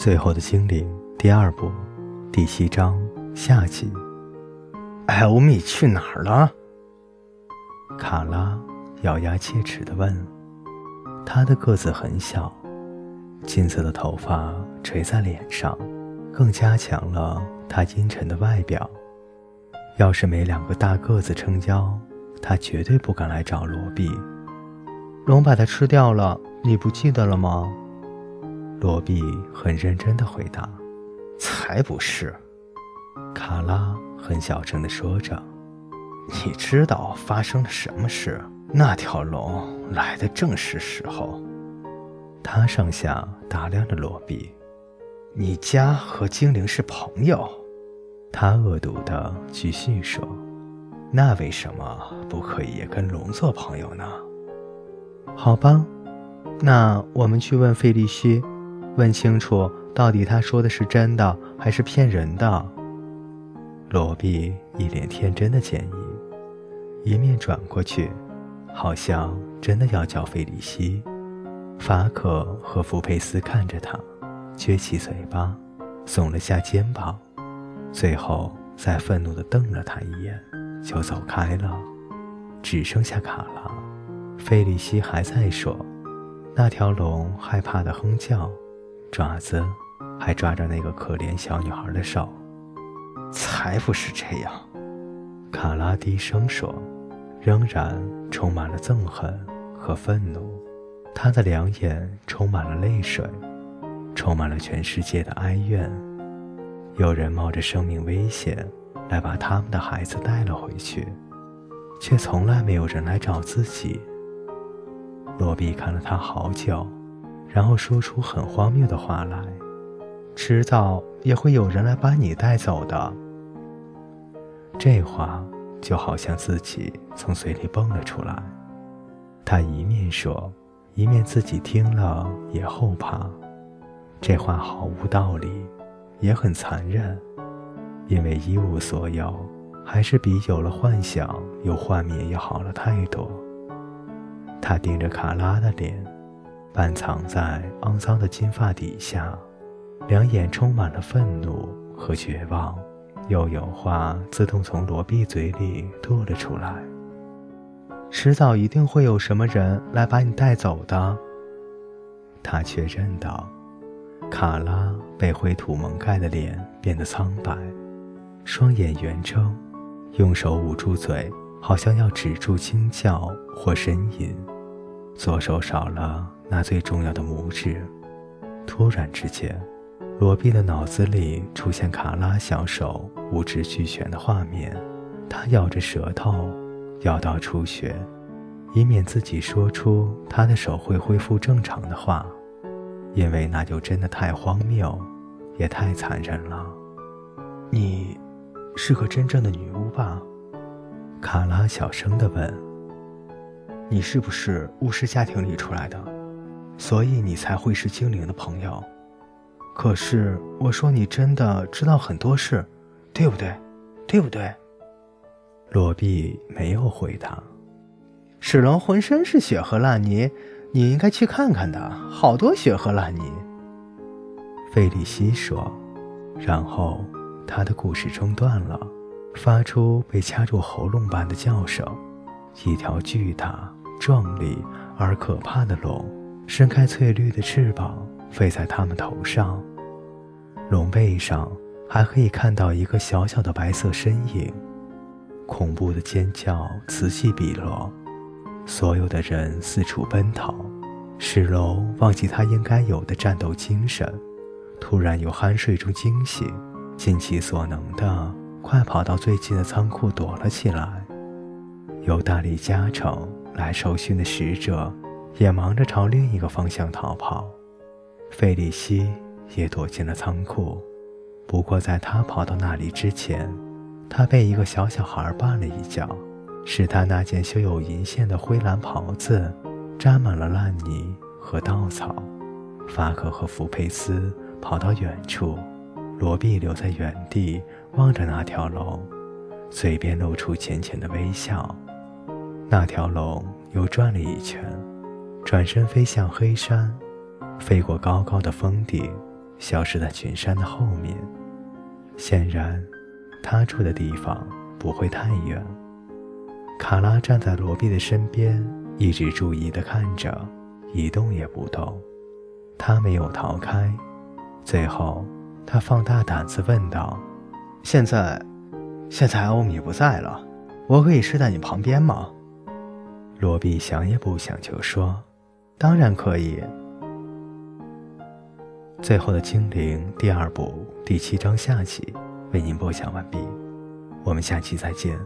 最后的精灵第二部第七章下集。艾欧米去哪儿了？卡拉咬牙切齿地问。他的个子很小，金色的头发垂在脸上，更加强了他阴沉的外表。要是没两个大个子撑腰，他绝对不敢来找罗比。龙把它吃掉了，你不记得了吗？罗比很认真地回答：“才不是。”卡拉很小声地说着：“你知道发生了什么事？那条龙来的正是时候。”他上下打量着罗比：“你家和精灵是朋友？”他恶毒地继续说：“那为什么不可以跟龙做朋友呢？”好吧，那我们去问费利西。问清楚，到底他说的是真的还是骗人的？罗比一脸天真的建议，一面转过去，好像真的要叫费里希。法可和福佩斯看着他，撅起嘴巴，耸了下肩膀，最后再愤怒地瞪了他一眼，就走开了。只剩下卡拉，费里希还在说：“那条龙害怕的哼叫。”爪子还抓着那个可怜小女孩的手，才不是这样！卡拉低声说，仍然充满了憎恨和愤怒。他的两眼充满了泪水，充满了全世界的哀怨。有人冒着生命危险来把他们的孩子带了回去，却从来没有人来找自己。罗比看了他好久。然后说出很荒谬的话来，迟早也会有人来把你带走的。这话就好像自己从嘴里蹦了出来。他一面说，一面自己听了也后怕。这话毫无道理，也很残忍，因为一无所有，还是比有了幻想有幻灭要好了太多。他盯着卡拉的脸。半藏在肮脏的金发底下，两眼充满了愤怒和绝望，又有话自动从罗比嘴里吐了出来。迟早一定会有什么人来把你带走的。他确认道。卡拉被灰土蒙盖的脸变得苍白，双眼圆睁，用手捂住嘴，好像要止住惊叫或呻吟。左手少了。那最重要的拇指，突然之间，罗比的脑子里出现卡拉小手五指俱全的画面。他咬着舌头，咬到出血，以免自己说出他的手会恢复正常的话，因为那就真的太荒谬，也太残忍了。你，是个真正的女巫吧？卡拉小声地问。你是不是巫师家庭里出来的？所以你才会是精灵的朋友，可是我说你真的知道很多事，对不对？对不对？罗比没有回答。史龙浑身是血和烂泥，你应该去看看的，好多血和烂泥。费利西说，然后他的故事中断了，发出被掐住喉咙般的叫声。一条巨大、壮丽而可怕的龙。伸开翠绿的翅膀，飞在他们头上。龙背上还可以看到一个小小的白色身影。恐怖的尖叫此起彼落，所有的人四处奔逃。使龙忘记他应该有的战斗精神，突然由酣睡中惊醒，尽其所能的快跑到最近的仓库躲了起来。由大力加成来受训的使者。也忙着朝另一个方向逃跑，费利西也躲进了仓库。不过，在他跑到那里之前，他被一个小小孩绊了一跤，使他那件绣有银线的灰蓝袍子沾满了烂泥和稻草。法克和福佩斯跑到远处，罗比留在原地望着那条龙，嘴边露出浅浅的微笑。那条龙又转了一圈。转身飞向黑山，飞过高高的峰顶，消失在群山的后面。显然，他住的地方不会太远。卡拉站在罗比的身边，一直注意地看着，一动也不动。他没有逃开。最后，他放大胆子问道：“现在，现在欧米不在了，我可以睡在你旁边吗？”罗比想也不想就说：“当然可以。”最后的精灵第二部第七章下集为您播讲完毕，我们下期再见。